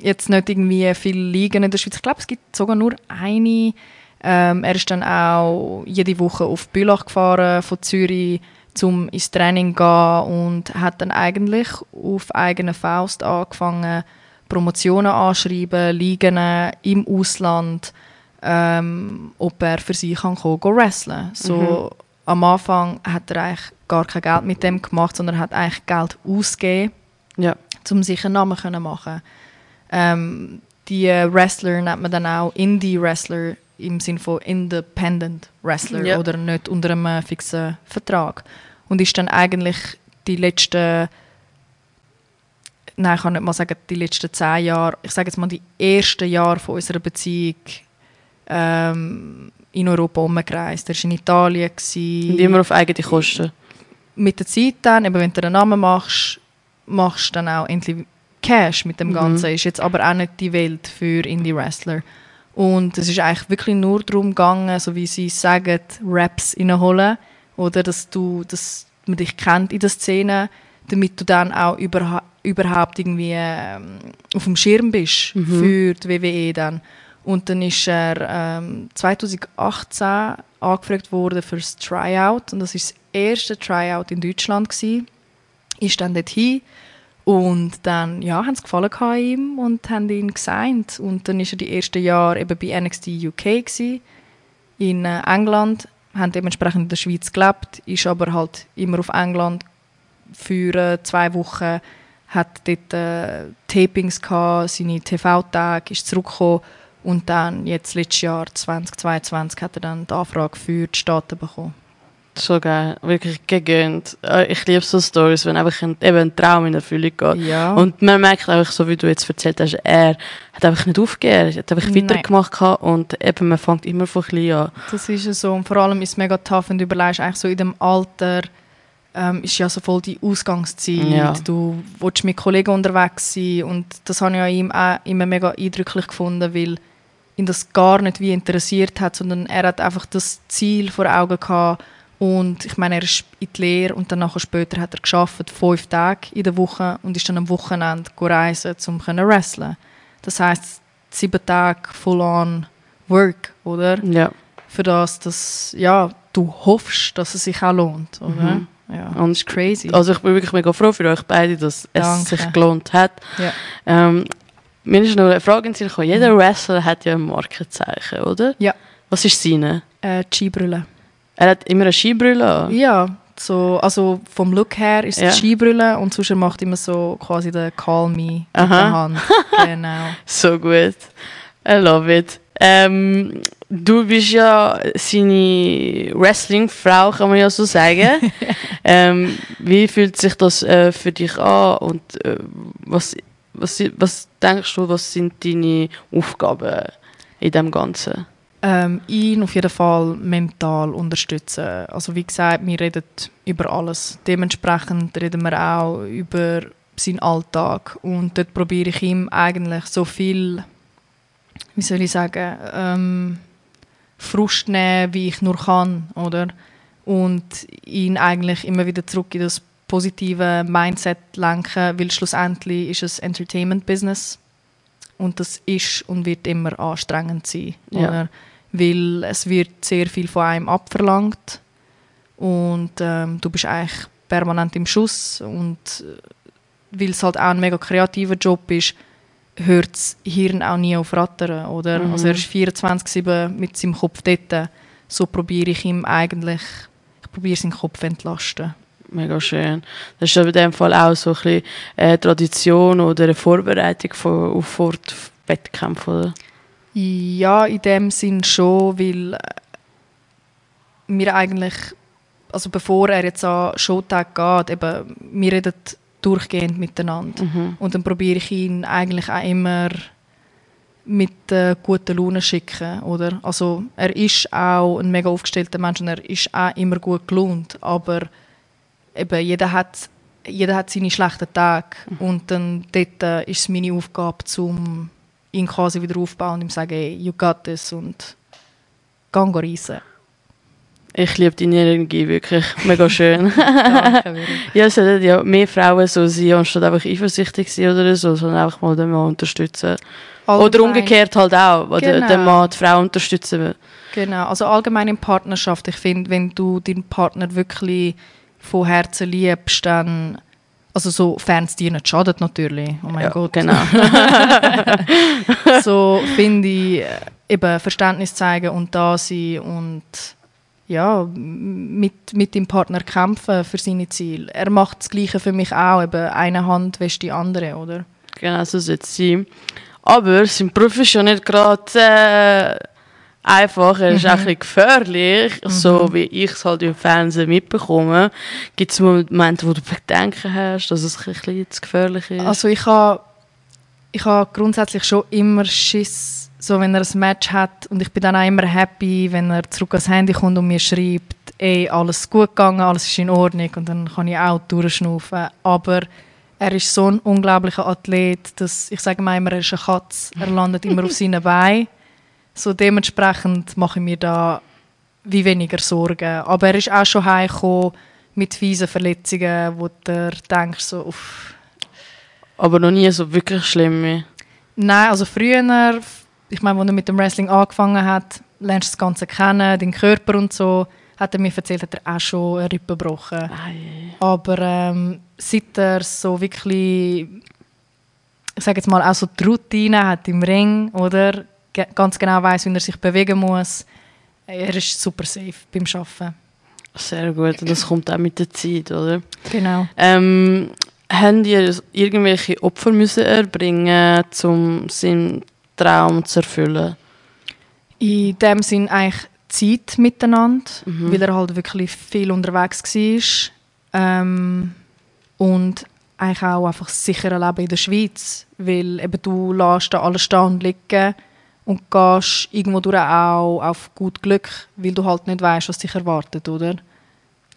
jetzt nicht irgendwie viele Ligen in der Schweiz. Ich glaube, es gibt sogar nur eine. Ähm, er ist dann auch jede Woche auf Bülach gefahren von Zürich, um ins Training gehen und hat dann eigentlich auf eigene Faust angefangen, Promotionen anschreiben, Ligen im Ausland, ähm, ob er für sie kann kommen, go wrestlen. So, Am Anfang hat er eigentlich gar kein Geld mit dem gemacht, sondern hat eigentlich Geld ausgegeben, Ja. um sich einen Namen zu machen. Ähm, die Wrestler nennt man dann auch Indie-Wrestler im Sinne von Independent Wrestler Ja. oder nicht unter einem fixen Vertrag. Und ist dann eigentlich die letzten nein, ich kann nicht mal sagen, die letzten zehn Jahre, ich sage jetzt mal die ersten Jahre von unserer Beziehung ähm, in Europa umgereist. Er war in Italien. Gewesen. Und immer auf eigene Kosten. Mit der Zeit dann, eben wenn du einen Namen machst, machst du dann auch endlich Cash mit dem Mhm. Ganzen. Ist jetzt aber auch nicht die Welt für Indie-Wrestler. Und es ist eigentlich wirklich nur darum gegangen, so wie sie sagen, Raps reinholen. Oder dass, du, dass man dich kennt in der Szene, damit du dann auch überha überhaupt irgendwie ähm, auf dem Schirm bist für die WWE dann. Und dann ist er ähm, 2018 angefragt worden für das Tryout. Und das ist das erste Tryout in Deutschland. Gewesen. Ist dann dorthin. Und dann ja, haben sie gefallen ihm und haben ihn gesigned. Und dann ist er die ersten Jahre eben bei NXT UK gewesen, in äh, England, haben dementsprechend in der Schweiz gelebt, ist aber halt immer auf England für äh, zwei Wochen, hat dort äh, Tapings gehabt, seine TV-Tage, ist zurückgekommen und dann jetzt letztes Jahr 2022 hat er dann die Anfrage für die Staaten bekommen. So geil, wirklich gegönnt. Äh, Ich liebe so Stories, wenn einfach ein, eben ein Traum in Erfüllung geht. Ja. Und man merkt einfach, so wie du jetzt erzählt hast, er hat einfach nicht aufgegeben, er hat einfach Nein. weitergemacht und eben man fängt immer von klein an. Das ist ja so. Und vor allem ist es mega tough, wenn du überlegst, eigentlich so in dem Alter ähm, ist ja so voll die Ausgangszeit. Ja. Du willst mit Kollegen unterwegs sein und das habe ich an ihm auch immer mega eindrücklich gefunden, weil ihn das gar nicht wie interessiert hat, sondern er hat einfach das Ziel vor Augen gehabt und ich meine, er ist in die Lehre und dann nachher später hat er geschafft fünf Tage in der Woche und ist dann am Wochenende reisen, um zu wrestlen. Das heißt sieben Tage full on Work, oder? Ja. für das, dass ja, du hoffst, dass es sich auch lohnt, oder? Mhm. Ja. Und das ist crazy. Also ich bin wirklich mega froh für euch beide, dass es Danke. sich gelohnt hat. ja. Ähm, mir ist noch eine Frage in Sinn. Jeder Wrestler hat ja ein Markenzeichen, oder? Ja. Was ist seine? Äh, Skibrille. Er hat immer eine Skibrille an. Ja, so, also vom Look her ist es Ja. die Skibrille und sonst er macht immer so quasi den Call Me mit Aha. der Hand. genau. So gut. I love it. Ähm, du bist ja seine Wrestling-Frau, kann man ja so sagen. ähm, wie fühlt sich das äh, für dich an und äh, was, was, was denkst du, was sind deine Aufgaben in dem Ganzen? Ähm, ihn auf jeden Fall mental unterstützen. Also wie gesagt, wir reden über alles. Dementsprechend reden wir auch über seinen Alltag und dort probiere ich ihm eigentlich so viel, wie soll ich sagen, ähm, Frust nehmen, wie ich nur kann, oder? Und ihn eigentlich immer wieder zurück in das positive Mindset lenken, weil schlussendlich ist es Entertainment-Business und das ist und wird immer anstrengend sein, Ja. oder? Weil es wird sehr viel von einem abverlangt und ähm, du bist eigentlich permanent im Schuss und äh, weil es halt auch ein mega kreativer Job ist, hört das Hirn auch nie auf Rattern, oder? Mhm. Also er ist 24-7 mit seinem Kopf dort. So probiere ich ihm eigentlich, ich probiere seinen Kopf zu entlasten. Mega schön. Das ist in dem Fall auch so ein bisschen eine Tradition oder eine Vorbereitung auf Fortwettkämpfe, oder? Ja, in dem Sinn schon, weil äh, wir eigentlich, also bevor er jetzt an Showtag geht, eben, wir reden durchgehend miteinander. Mhm. Und dann probiere ich ihn eigentlich auch immer mit äh, guter Laune schicken, oder? Also er ist auch ein mega aufgestellter Mensch und er ist auch immer gut gelaunt, aber eben jeder hat, jeder hat seine schlechten Tage und dann dort äh, ist es meine Aufgabe, zum ihn quasi wieder aufzubauen und ihm sagen, hey, you got this und gang reisen. Ich liebe deine Energie, wirklich. Mega schön. Danke, ja, es sollten ja mehr Frauen so sein, anstatt einfach eifersüchtig sein oder so, sondern einfach mal den Mann unterstützen. Oder Allgemein- umgekehrt halt auch, oder Genau. den Mann die Frau unterstützen. Genau, also allgemein in Partnerschaft. Ich finde, wenn du deinen Partner wirklich von Herzen liebst, dann, also so, fern es dir nicht schadet natürlich, oh mein ja, Gott. Genau. So finde ich, äh, eben Verständnis zeigen und da sein und ja, mit, mit dem Partner kämpfen für seine Ziele. Er macht das Gleiche für mich auch, eben eine Hand wäscht die andere, oder? genau, so sollte es sein. Aber sein Beruf ist ja nicht gerade äh, einfach, er ist auch ein bisschen gefährlich, so wie ich es halt im Fernsehen mitbekomme. Gibt es Momente, wo du Bedenken hast, dass es ein bisschen zu gefährlich ist? Also ich habe ich ha grundsätzlich schon immer Schiss, so wenn er ein Match hat und ich bin dann auch immer happy, wenn er zurück ans Handy kommt und mir schreibt, ey, alles gut gegangen, alles ist in Ordnung und dann kann ich auch durchschnaufen. Aber er ist so ein unglaublicher Athlet, dass ich sage mal immer, er ist eine Katze, er landet immer auf seinen Beinen. So dementsprechend mache ich mir da wie weniger Sorgen. Aber er ist auch schon heimgekommen mit fiesen Verletzungen, wo du denkst so, uff. Aber noch nie so wirklich schlimm. Nein, also früher, ich meine, als er mit dem Wrestling angefangen hat, lernst du das Ganze kennen, den Körper und so, hat er mir erzählt, hat er auch schon eine Rippe gebrochen. Ei. Aber ähm, seit er so wirklich, ich sage jetzt mal, auch so die Routine hat im Ring, oder? Ge ganz genau weiß, wie er sich bewegen muss. Er ist super safe beim Arbeiten. Sehr gut, das kommt auch mit der Zeit, oder? Genau. Ähm, haben ihr irgendwelche Opfer müssen erbringen, um seinen Traum zu erfüllen? In dem Sinn eigentlich Zeit miteinander, weil er halt wirklich viel unterwegs war. Ähm, und eigentlich auch einfach das sichere Leben in der Schweiz, weil eben du lässt da alles stehen und liegen und gehst irgendwo durch auch auf gut Glück, weil du halt nicht weißt, was dich erwartet, oder?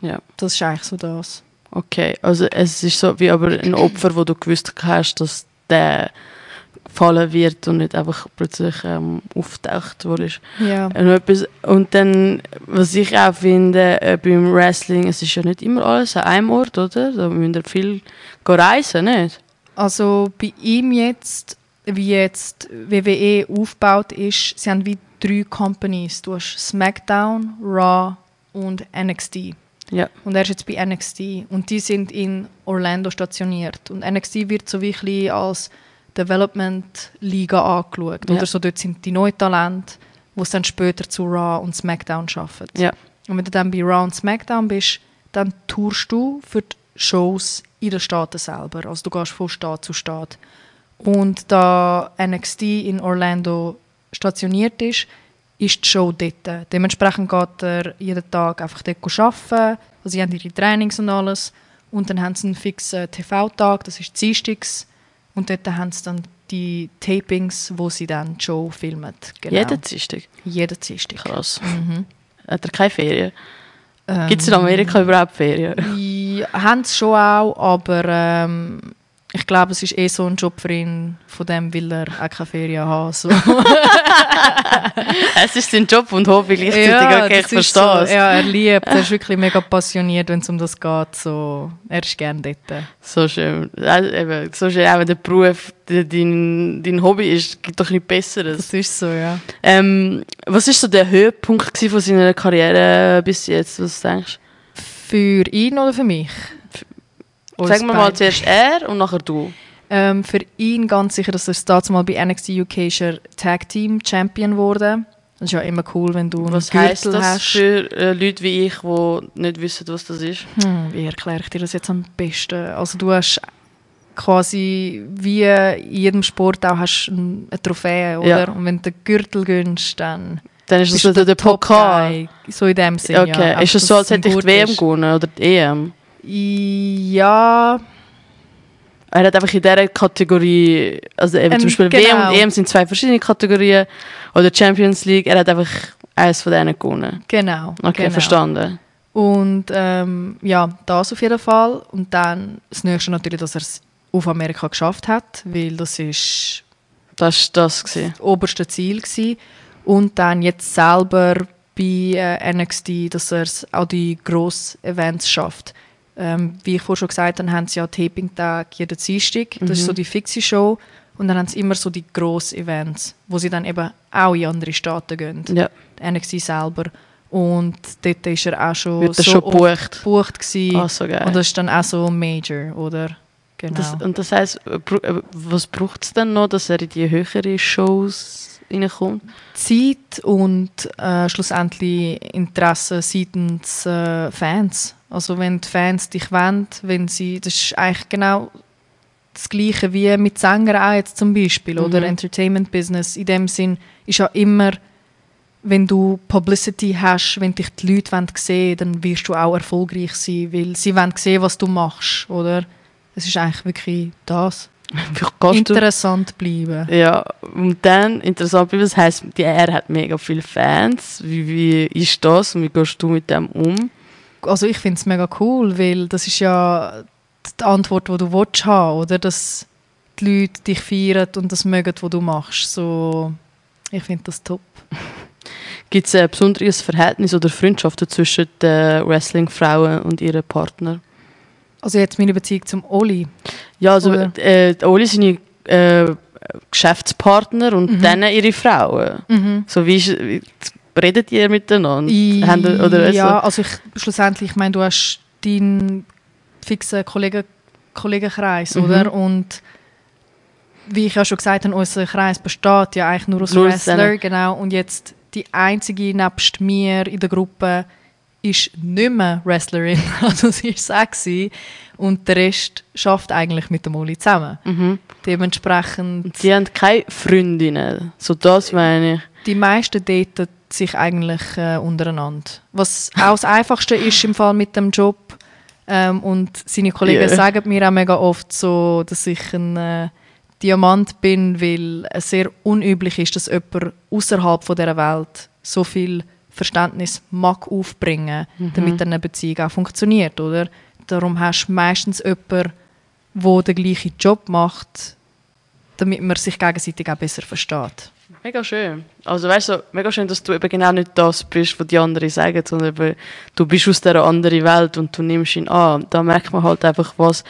Ja. Das ist eigentlich so das. Okay, also es ist so wie aber ein Opfer, wo du gewusst hast, dass der gefallen wird und nicht einfach plötzlich ähm, auftaucht wurde. Ja. Und, und dann, was ich auch finde, äh, beim Wrestling, es ist ja nicht immer alles an einem Ort, oder? Da müssen wir viel reisen, nicht? Also bei ihm jetzt, wie jetzt WWE aufgebaut ist, sie haben wie drei Companies. Du hast SmackDown, Raw und NXT. Ja. Und er ist jetzt bei NXT und die sind in Orlando stationiert. Und NXT wird so wirklich als Development-Liga angeschaut. Ja. Oder so dort sind die Neutalente, die es dann später zu Raw und SmackDown schaffen. Ja. Und wenn du dann bei Raw und SmackDown bist, dann tourst du für die Shows in den Staaten selber. Also du gehst von Staat zu Staat. Und da NXT in Orlando stationiert ist, ist die Show dort. Dementsprechend geht er jeden Tag einfach dort arbeiten. Also sie haben ihre Trainings und alles. Und dann haben sie einen fixen TV-Tag, das ist Dienstags. Und dort haben sie dann die Tapings, wo sie dann die Show filmen. Genau. Jeden Dienstag. Jeden Dienstag. Krass. Mhm. Hat er keine Ferien? Ähm, Gibt es in Amerika überhaupt Ferien? Ja, haben sie schon auch, aber ähm, ich glaube, es ist eh so ein Job für ihn, von dem will er auch keine Ferien haben. So. es ist sein Job und Hobby gleichzeitig. okay, ich verstehe so, es. Ja, er liebt, er ist wirklich mega passioniert, wenn es um das geht. So, er ist gerne dort. So schön. Also, eben, so schön, auch wenn der Beruf de- dein, dein Hobby ist, gibt doch nichts Besseres. Das ist so, ja. Ähm, was war so der Höhepunkt von seiner Karriere bis jetzt? Was denkst Für ihn oder für mich? Sagen wir mal zuerst er und nachher du. Ähm, für ihn ganz sicher, dass er das mal bei NXT UK ist Tag Team Champion wurde. Das ist ja immer cool, wenn du Was einen heisst Gürtel das hast. für äh, Leute wie ich, die nicht wissen, was das ist? Hm, wie erkläre ich dir das jetzt am besten? Also du hast quasi wie in jedem Sport auch hast ein- eine Trophäe, oder? Ja. Und wenn du den Gürtel gönnst, dann Dann ist das der, Top Pokal. So in dem Sinne, Okay, ja. ist es Einfach, so, als es hätte ich die WM gewonnen oder die EM? Ja, Er hat einfach in dieser Kategorie, also eben Ähm, zum Beispiel genau. WM und EM sind zwei verschiedene Kategorien oder Champions League, er hat einfach eines von denen gewonnen. genau. Okay, genau. verstanden. Und ähm, ja, das auf jeden Fall. Und dann das nächste natürlich, dass er es auf Amerika geschafft hat, weil das ist Das war das. Gewesen. das oberste Ziel gewesen. Und dann jetzt selber bei äh, NXT, dass er es auch die grossen Events schafft. Ähm, wie ich vorhin schon gesagt habe, haben sie ja Taping-Tag jeden Dienstag. Das ist so die fixe Show. Und dann haben sie immer so die grossen Events, wo sie dann eben auch in andere Staaten gehen. Ja, NXT selber. Und dort ist er auch schon wird so schon oft gebucht. gewesen. Ah, so geil. Und das ist dann auch so Major, oder? Genau. Das, und das heisst, äh, äh, was braucht es denn noch, dass er in die höheren Shows reinkommt? Zeit und äh, schlussendlich Interesse seitens äh, Fans. Also wenn die Fans dich wollen, wenn sie, das ist eigentlich genau das Gleiche wie mit Sängern auch jetzt zum Beispiel oder Mhm. Entertainment Business. In dem Sinn ist ja immer wenn du Publicity hast, wenn dich die Leute sehen wollen, dann wirst du auch erfolgreich sein, weil sie wollen sehen, was du machst, oder? Es ist eigentlich wirklich das. Interessant bleiben. Ja, und dann interessant bleiben, das heisst, die er hat mega viele Fans. Wie, wie ist das und wie gehst du mit dem um? Also ich finde es mega cool, weil das ist ja die Antwort, die du willst haben, oder? Dass die Leute dich feiern und das mögen, was du machst. So, ich finde das top. Gibt es ein besonderes Verhältnis oder Freundschaften zwischen den Wrestling-Frauen und ihren Partnern? Also jetzt meine Beziehung zum Oli? Ja, also äh, Oli seine äh, Geschäftspartner und mhm. dann ihre Frauen. Mhm. So wie, wie redet ihr miteinander? I, oder ja, also ich, schlussendlich, ich meine, du hast deinen fixen Kollegen, Kollegenkreis, mhm. oder? Und wie ich ja schon gesagt habe, unser Kreis besteht ja eigentlich nur aus nur Wrestler, genau. Und jetzt die einzige nebst mir in der Gruppe ist nicht mehr Wrestlerin, also sie ist sexy und der Rest schafft eigentlich mit dem Oli zusammen. Mhm. Dementsprechend... Sie haben keine Freundinnen, so das meine ich. Die meisten daten sich eigentlich äh, untereinander. Was auch das Einfachste ist im Fall mit dem Job ähm, und seine Kollegen yeah. sagen mir auch mega oft so, dass ich ein... Äh, Diamant bin, weil es sehr unüblich ist, dass jemand außerhalb von dieser Welt so viel Verständnis mag aufbringen, mhm. damit eine Beziehung auch funktioniert, oder? Darum hast du meistens jemanden, der den gleichen Job macht, damit man sich gegenseitig auch besser versteht. Mega schön. Also weißt du, mega schön, dass du eben genau nicht das bist, was die anderen sagen, sondern eben, du bist aus dieser anderen Welt und du nimmst ihn an. Da merkt man halt einfach, was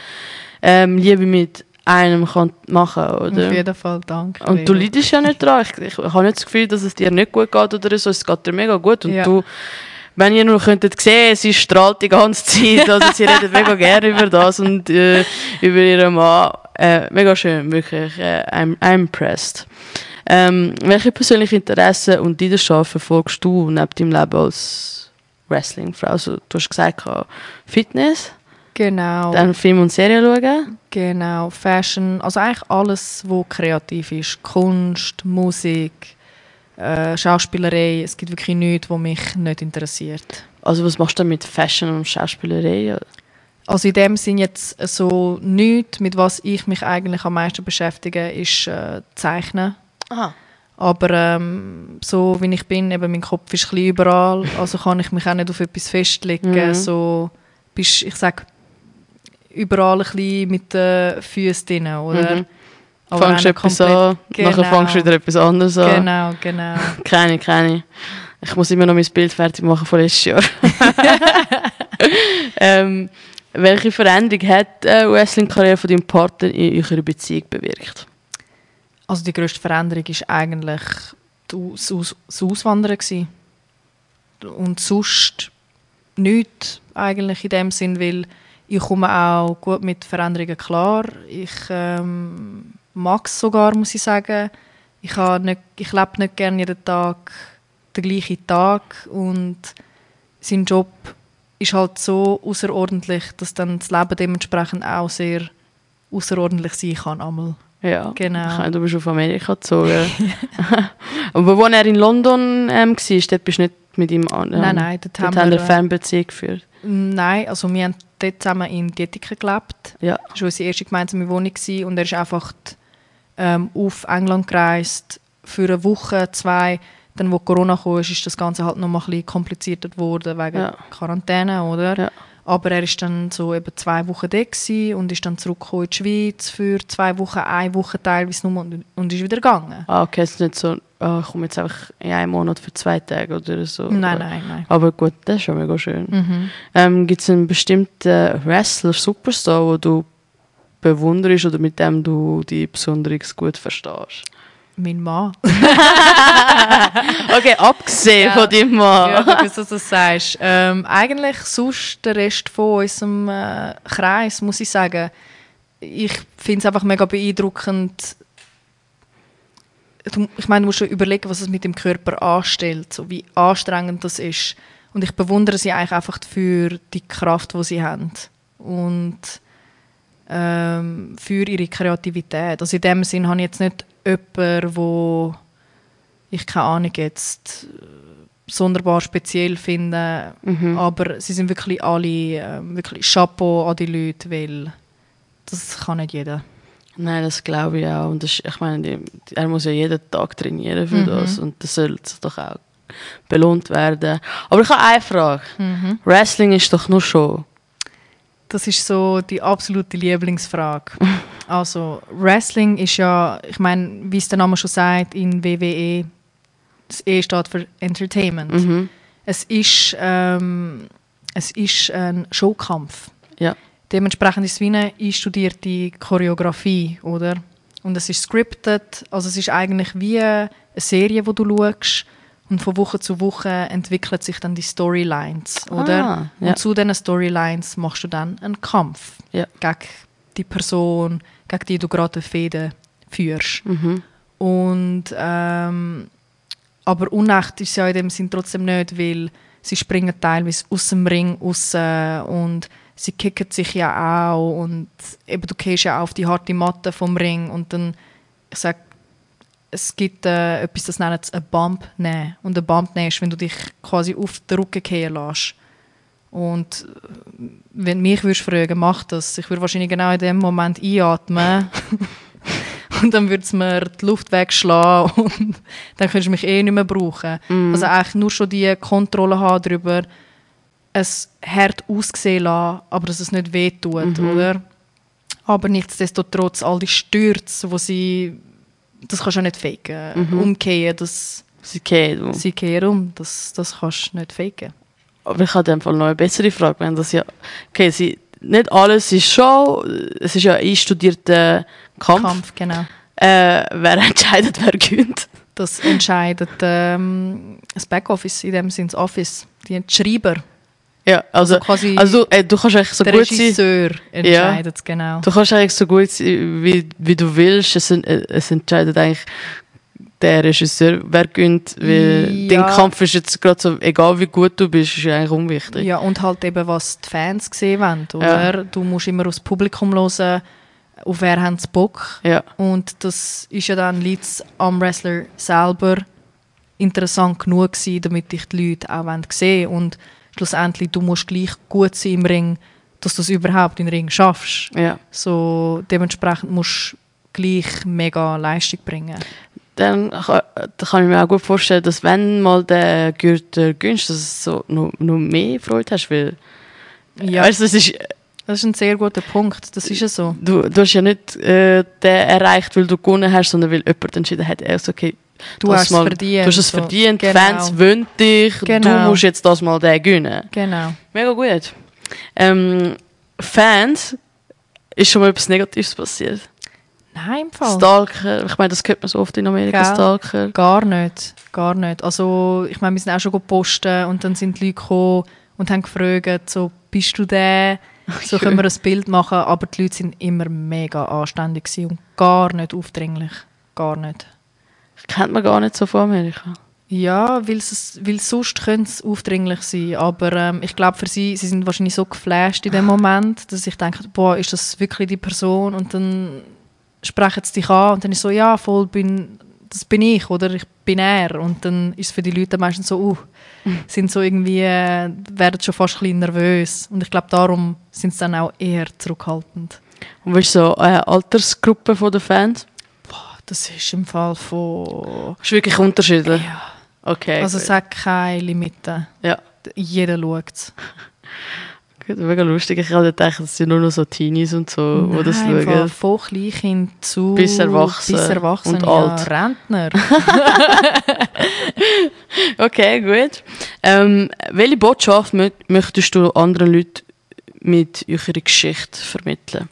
ähm, Liebe mit einem kann machen oder? Auf jeden Fall, danke. Und du leidest ja nicht dran. Ich, ich, ich habe nicht das Gefühl, dass es dir nicht gut geht oder so. Es geht dir mega gut. Und ja. du, wenn ihr nur könntet sehen, sie strahlt die ganze Zeit. Also sie redet mega gerne über das und äh, über ihren Mann. Äh, mega schön, wirklich. Äh, I'm, I'm impressed. Ähm, welche persönlichen Interessen und Leidenschaften verfolgst du neben deinem Leben als Wrestlingfrau? Also, du hast gesagt, Fitness. Genau. Dann Film und Serien schauen. Genau, Fashion, also eigentlich alles, was kreativ ist. Kunst, Musik, äh, Schauspielerei. Es gibt wirklich nichts, was mich nicht interessiert. Also was machst du mit Fashion und Schauspielerei? Also in dem Sinn jetzt so nichts, mit was ich mich eigentlich am meisten beschäftige, ist äh, Zeichnen. Aha. Aber ähm, so wie ich bin, eben mein Kopf ist ein überall, also kann ich mich auch nicht auf etwas festlegen. Mhm. So bist, ich sage, überall ein bisschen mit den Füßen drin, oder? Mhm. Aber fangst etwas an, genau. nachher fangst du wieder etwas anderes an. Genau, genau. keine, keine. Ich muss immer noch mein Bild fertig machen von letztes Jahr. ähm, welche Veränderung hat die äh, Wrestling-Karriere von deinem Partner in eurer Beziehung bewirkt? Also die grösste Veränderung war eigentlich das, Aus das Auswandern. Gewesen. Und sonst nichts eigentlich in dem Sinn, weil ich komme auch gut mit Veränderungen klar. Ich ähm, mag es sogar, muss ich sagen. Ich, nicht, ich lebe nicht gerne jeden Tag den gleichen Tag und sein Job ist halt so außerordentlich, dass dann das Leben dementsprechend auch sehr außerordentlich sein kann. Einmal. Ja, genau. Du bist auf Amerika gezogen. Aber wo er in London ähm, war, dort bist du nicht mit ihm an. Ähm, nein, nein, dort, dort haben wir eine Fernbeziehung geführt. Nein, also wir haben dort zusammen in Dietiken gelebt. Ja. Das war unsere erste gemeinsame Wohnung gewesen. und er ist einfach ähm, auf England gereist für eine Woche, zwei. Dann, wo Corona kam, ist das Ganze halt noch mal ein bisschen komplizierter geworden wegen ja. Quarantäne, oder? Ja. Aber er ist dann so eben zwei Wochen da und ist dann zurückgekommen in die Schweiz für zwei Wochen, eine Woche teilweise nur und, und ist wieder gegangen. Ah, okay, es ist nicht so, oh, ich komme jetzt einfach in einem Monat für zwei Tage oder so. Nein, nein, nein. Aber gut, das ist schon mega schön. Mhm. Ähm, Gibt es einen bestimmten Wrestler, Superstar, den du bewunderst oder mit dem du die besonders gut verstehst? Mein Mann. okay, abgesehen ja. von deinem Mann. Ja, du bist, was du sagst. Ähm, eigentlich sonst der Rest von unserem äh, Kreis, muss ich sagen. Ich finde es einfach mega beeindruckend. Du, ich meine, du musst schon überlegen, was es mit dem Körper anstellt, so wie anstrengend das ist. Und ich bewundere sie eigentlich einfach für die Kraft, die sie haben. Und ähm, für ihre Kreativität. Also in dem Sinn habe ich jetzt nicht jemand, wo ich keine Ahnung jetzt äh, sonderbar speziell finde. Mhm. Aber sie sind wirklich alle äh, wirklich Chapeau an die Leute, weil das kann nicht jeder. Nein, das glaube ich auch. Und das, ich meine, er muss ja jeden Tag trainieren für Mhm. das. Und das sollte doch auch belohnt werden. Aber ich habe eine Frage. Mhm. Wrestling ist doch nur Show. Das ist so die absolute Lieblingsfrage. Also Wrestling ist ja, ich meine, wie es der Name schon sagt, in WWE, das E steht für Entertainment. Mhm. Es ist, ähm, es ist ein Showkampf. Ja. Dementsprechend ist es wie eine einstudierte Choreografie, oder? Und es ist scripted, also es ist eigentlich wie eine Serie, die du schaust. Und von Woche zu Woche entwickeln sich dann die Storylines, oder? Ah, ja. Und zu diesen Storylines machst du dann einen Kampf Ja. gegen die Person, gegen die du gerade eine Fehde führst. Mhm. Und ähm, aber unecht ist ja in dem Sinn trotzdem nicht, weil sie springen teilweise aus dem Ring raus und sie kicken sich ja auch und eben du gehst ja auch auf die harte Matte vom Ring und dann, ich sag, es gibt äh, etwas, das nennt ein Bump nehmen. Und ein Bump nehmen ist, wenn du dich quasi auf den Rücken gehen lässt. Und äh, wenn mich würdest fragen, mach das. Ich würde wahrscheinlich genau in dem Moment einatmen. und dann würde es mir die Luft wegschlagen und dann könntest du mich eh nicht mehr brauchen. Also eigentlich nur schon die Kontrolle haben darüber, es hart aussehen lassen, aber dass es nicht wehtut, oder? Aber nichtsdestotrotz, all die Stürze, wo sie, das kannst du nicht faken. Umkehren, das, Sie kennen. sie kehren um, das, das kannst du nicht faken. Aber ich habe in dem Fall noch eine bessere Frage. Wenn das ja, okay, sie, nicht alles ist Show, es ist ja ein einstudierter Kampf. Kampf, genau. Äh, wer entscheidet, wer gewinnt? Das entscheidet ähm, das Backoffice, in dem Sinne das Office, die Schreiber. Ja, also, Also quasi also äh, du kannst eigentlich so der gut sein. Regisseur entscheidet es genau. Du kannst eigentlich so gut sein, wie, wie du willst. Es, es entscheidet eigentlich der Regisseur, wer gewinnt. Weil Ja. den Kampf ist jetzt gerade so, egal wie gut du bist, ist eigentlich unwichtig. Ja, und halt eben, was die Fans gesehen wollen, oder? Du musst immer aufs Publikum hören, auf wer haben sie Bock. Ja. Und das ist ja dann liegt's am Wrestler selber interessant genug gewesen, damit dich die Leute auch wollen sehen Und schlussendlich, du musst gleich gut sein im Ring, dass du es überhaupt in den Ring schaffst. ja. So, dementsprechend musst du gleich mega Leistung bringen. Dann kann, kann ich mir auch gut vorstellen, dass wenn mal der Gürtel gönnst, dass du so noch, noch mehr Freude hast, weil Ja, weißt, du, es ist, das ist ein sehr guter Punkt. Das ist ja so. du, du hast ja nicht äh, den erreicht, weil du gewonnen hast, sondern weil jemand entschieden hat, also, okay, Du hast es mal, verdient. Du hast es verdient, die Genau. Fans wollen dich, du Genau. musst jetzt das mal den gewinnen. Genau. Mega gut. Ähm, Fans, ist schon mal etwas Negatives passiert? Nein, im Fall. Stalker, ich meine, das hört man so oft in Amerika, Gell? Stalker. Gar nicht, gar nicht. Also ich meine, wir sind auch schon gepostet und dann sind die Leute gekommen und haben gefragt, so, bist du der? So können wir ein Bild machen, aber die Leute sind immer mega anständig und gar nicht aufdringlich, gar nicht. Kennt man gar nicht so von Amerika. Ja, weil es, weil sonst könnte es aufdringlich sein, aber ähm, ich glaube für sie, sie sind wahrscheinlich so geflasht in dem Moment, dass ich denke, boah, ist das wirklich die Person? Und dann sprechen sie dich an und dann ist so, ja, voll, bin, das bin ich oder ich bin er. Und dann ist es für die Leute meistens so, uh, sind so irgendwie, äh, werden schon fast ein bisschen nervös. Und ich glaube, darum sind sie dann auch eher zurückhaltend. Und was ist so eine Altersgruppe den Fans? Das ist im Fall von... Ist wirklich unterschiedlich. Ja. Okay. Also es hat keine Limite. ja, Jeder schaut es. gut, mega lustig. Ich hatte gedacht, das sind nur noch so Teenies und so, die das schauen. Von Kleinkind zu Bis erwachsen bis erwachsen und ja, alt. Rentner. Okay, gut. Ähm, welche Botschaft mö möchtest du anderen Leuten mit eurer Geschichte vermitteln?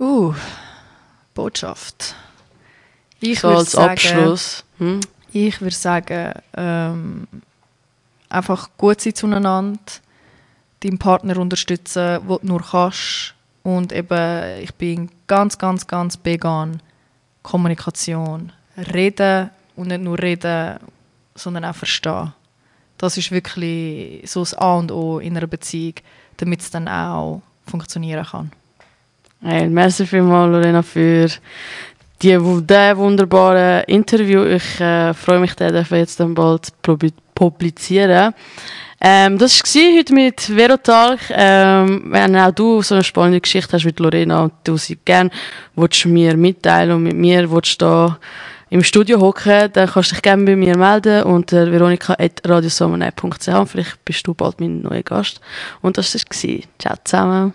uh, Botschaft. Ich so würde als sagen, Abschluss. Hm? ich würde sagen, ähm, einfach gut sein zueinander, deinen Partner unterstützen, wo du nur kannst. Und eben, ich bin ganz, ganz, ganz on Kommunikation. Reden und nicht nur reden, sondern auch verstehen. Das ist wirklich so das A und O in einer Beziehung, damit es dann auch funktionieren kann. Hey, merci vielmals, Lorena, für die, der wunderbare Interview. Ich äh, freue mich, den jetzt dann bald publizieren. Ähm, das war heute mit Verotalk. Ähm, wenn auch du so eine spannende Geschichte hast wie Lorena und du sie gerne willst mir mitteilen und mit mir willst da im Studio hocken, dann kannst du dich gerne bei mir melden unter veronika.radiosommernet.ch vielleicht bist du bald mein neuer Gast. Und das war es. Ciao zusammen.